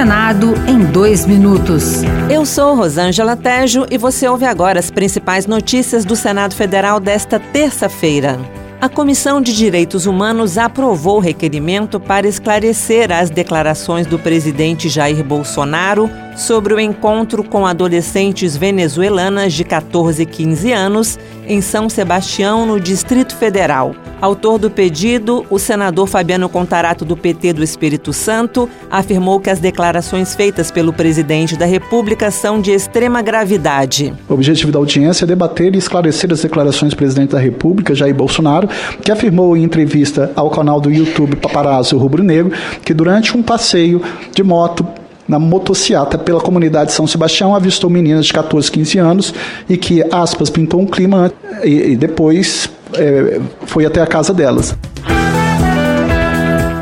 Senado em dois minutos. Eu sou Rosângela Tejo e você ouve agora as principais notícias do Senado Federal desta terça-feira. A Comissão de Direitos Humanos aprovou o requerimento para esclarecer as declarações do presidente Jair Bolsonaro sobre o encontro com adolescentes venezuelanas de 14 e 15 anos em São Sebastião, no Distrito Federal. Autor do pedido, o senador Fabiano Contarato, do PT do Espírito Santo, afirmou que as declarações feitas pelo presidente da República são de extrema gravidade. O objetivo da audiência é debater e esclarecer as declarações do presidente da República, Jair Bolsonaro, que afirmou em entrevista ao canal do YouTube Paparazzo Rubro Negro que durante um passeio de moto na motociata pela comunidade de São Sebastião, avistou meninas de 14, 15 anos e que, aspas, pintou um clima e, e depois é, foi até a casa delas.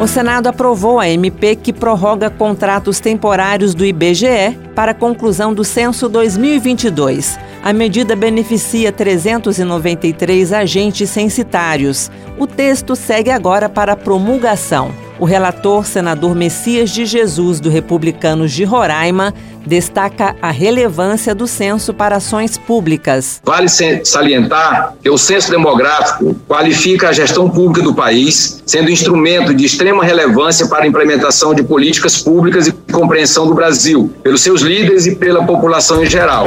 O Senado aprovou a MP que prorroga contratos temporários do IBGE para a conclusão do censo 2022. A medida beneficia 393 agentes censitários. O texto segue agora para promulgação. O relator, senador Messias de Jesus, do Republicanos de Roraima, destaca a relevância do censo para ações públicas. Vale salientar que o censo demográfico qualifica a gestão pública do país, sendo instrumento de extrema relevância para a implementação de políticas públicas e compreensão do Brasil, pelos seus líderes e pela população em geral.